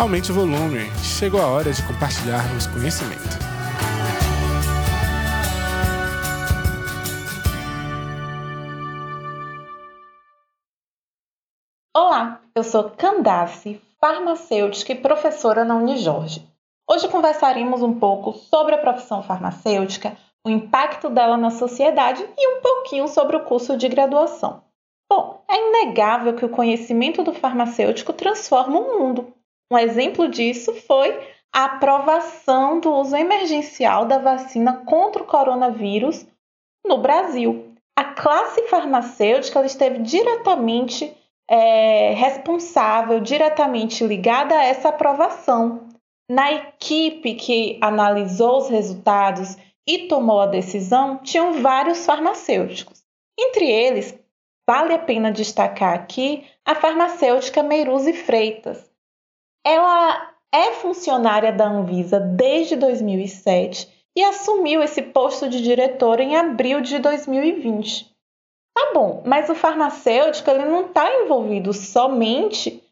Aumente o volume, chegou a hora de compartilharmos conhecimento. Olá, eu sou Candace, farmacêutica e professora na Unijorge. Hoje conversaremos um pouco sobre a profissão farmacêutica, o impacto dela na sociedade e um pouquinho sobre o curso de graduação. Bom, é inegável que o conhecimento do farmacêutico transforma o mundo. Um exemplo disso foi a aprovação do uso emergencial da vacina contra o coronavírus no Brasil. A classe farmacêutica esteve diretamente é, responsável, diretamente ligada a essa aprovação. Na equipe que analisou os resultados e tomou a decisão, tinham vários farmacêuticos. Entre eles, vale a pena destacar aqui a farmacêutica Meiruzi Freitas, ela é funcionária da Anvisa desde 2007 e assumiu esse posto de diretora em abril de 2020. Tá bom, mas o farmacêutico ele não está envolvido somente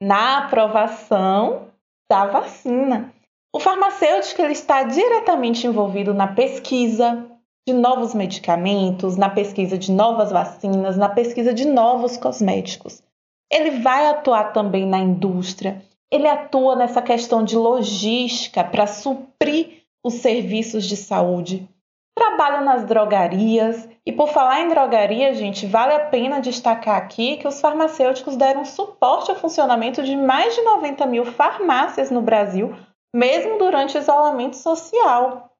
na aprovação da vacina. O farmacêutico ele está diretamente envolvido na pesquisa de novos medicamentos, na pesquisa de novas vacinas, na pesquisa de novos cosméticos. Ele vai atuar também na indústria, ele atua nessa questão de logística para suprir os serviços de saúde. Trabalha nas drogarias. E por falar em drogaria, gente, vale a pena destacar aqui que os farmacêuticos deram suporte ao funcionamento de mais de 90 mil farmácias no Brasil, mesmo durante o isolamento social.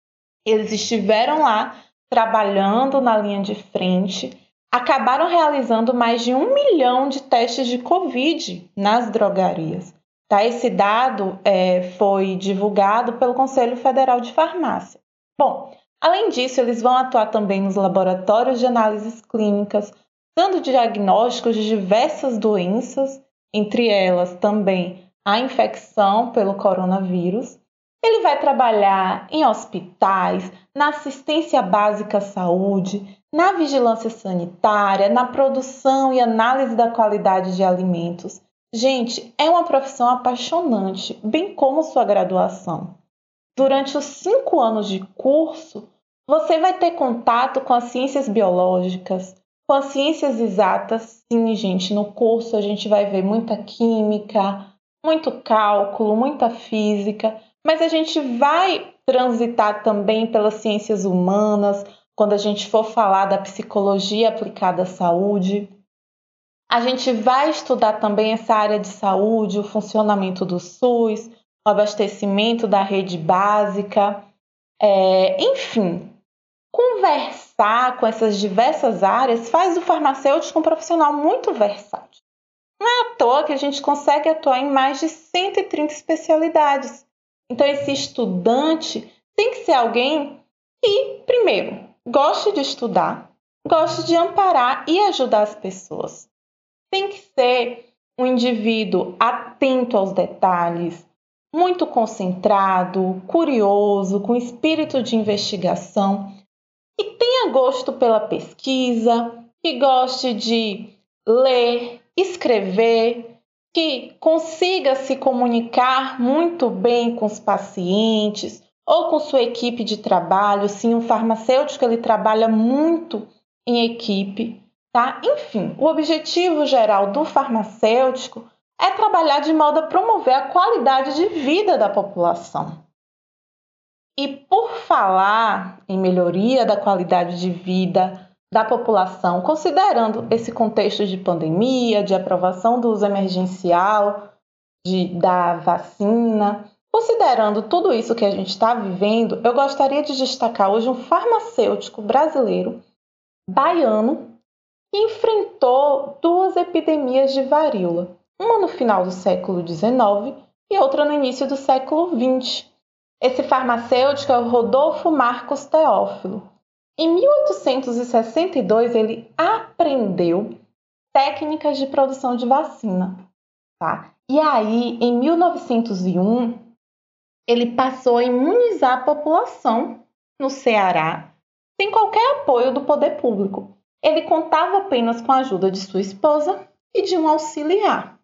Eles estiveram lá trabalhando na linha de frente, acabaram realizando mais de um milhão de testes de Covid nas drogarias. Tá? Esse dado é, foi divulgado pelo Conselho Federal de Farmácia. Bom, além disso, eles vão atuar também nos laboratórios de análises clínicas, dando diagnósticos de diversas doenças, entre elas também a infecção pelo coronavírus. Ele vai trabalhar em hospitais, na assistência básica à saúde, na vigilância sanitária, na produção e análise da qualidade de alimentos Gente, é uma profissão apaixonante, bem como sua graduação. Durante os cinco anos de curso, você vai ter contato com as ciências biológicas, com as ciências exatas. Sim, gente, no curso a gente vai ver muita química, muito cálculo, muita física, mas a gente vai transitar também pelas ciências humanas, quando a gente for falar da psicologia aplicada à saúde. A gente vai estudar também essa área de saúde, o funcionamento do SUS, o abastecimento da rede básica, é, enfim, conversar com essas diversas áreas faz do farmacêutico um profissional muito versátil. Não é à toa que a gente consegue atuar em mais de 130 especialidades. Então, esse estudante tem que ser alguém que, primeiro, goste de estudar, goste de amparar e ajudar as pessoas tem que ser um indivíduo atento aos detalhes, muito concentrado, curioso, com espírito de investigação e tenha gosto pela pesquisa, que goste de ler, escrever, que consiga se comunicar muito bem com os pacientes ou com sua equipe de trabalho. Sim, um farmacêutico ele trabalha muito em equipe. Tá? Enfim, o objetivo geral do farmacêutico é trabalhar de modo a promover a qualidade de vida da população. E por falar em melhoria da qualidade de vida da população, considerando esse contexto de pandemia, de aprovação do uso emergencial, de, da vacina, considerando tudo isso que a gente está vivendo, eu gostaria de destacar hoje um farmacêutico brasileiro, baiano, enfrentou duas epidemias de varíola, uma no final do século XIX e outra no início do século XX. Esse farmacêutico é o Rodolfo Marcos Teófilo. Em 1862, ele aprendeu técnicas de produção de vacina. Tá? E aí, em 1901, ele passou a imunizar a população no Ceará sem qualquer apoio do poder público. Ele contava apenas com a ajuda de sua esposa e de um auxiliar.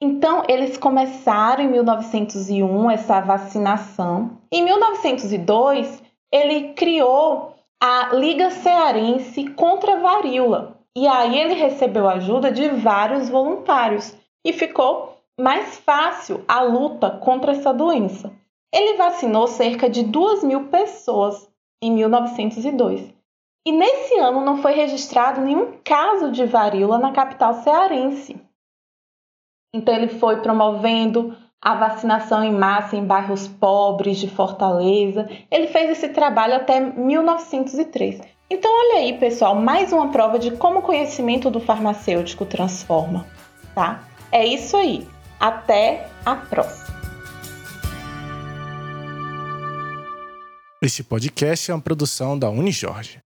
Então, eles começaram em 1901 essa vacinação. Em 1902, ele criou a Liga Cearense contra a Varíola. E aí ele recebeu ajuda de vários voluntários e ficou mais fácil a luta contra essa doença. Ele vacinou cerca de 2 mil pessoas em 1902. E nesse ano não foi registrado nenhum caso de varíola na capital cearense. Então ele foi promovendo a vacinação em massa em bairros pobres de Fortaleza. Ele fez esse trabalho até 1903. Então olha aí, pessoal, mais uma prova de como o conhecimento do farmacêutico transforma, tá? É isso aí. Até a próxima. Este podcast é uma produção da Unijorge.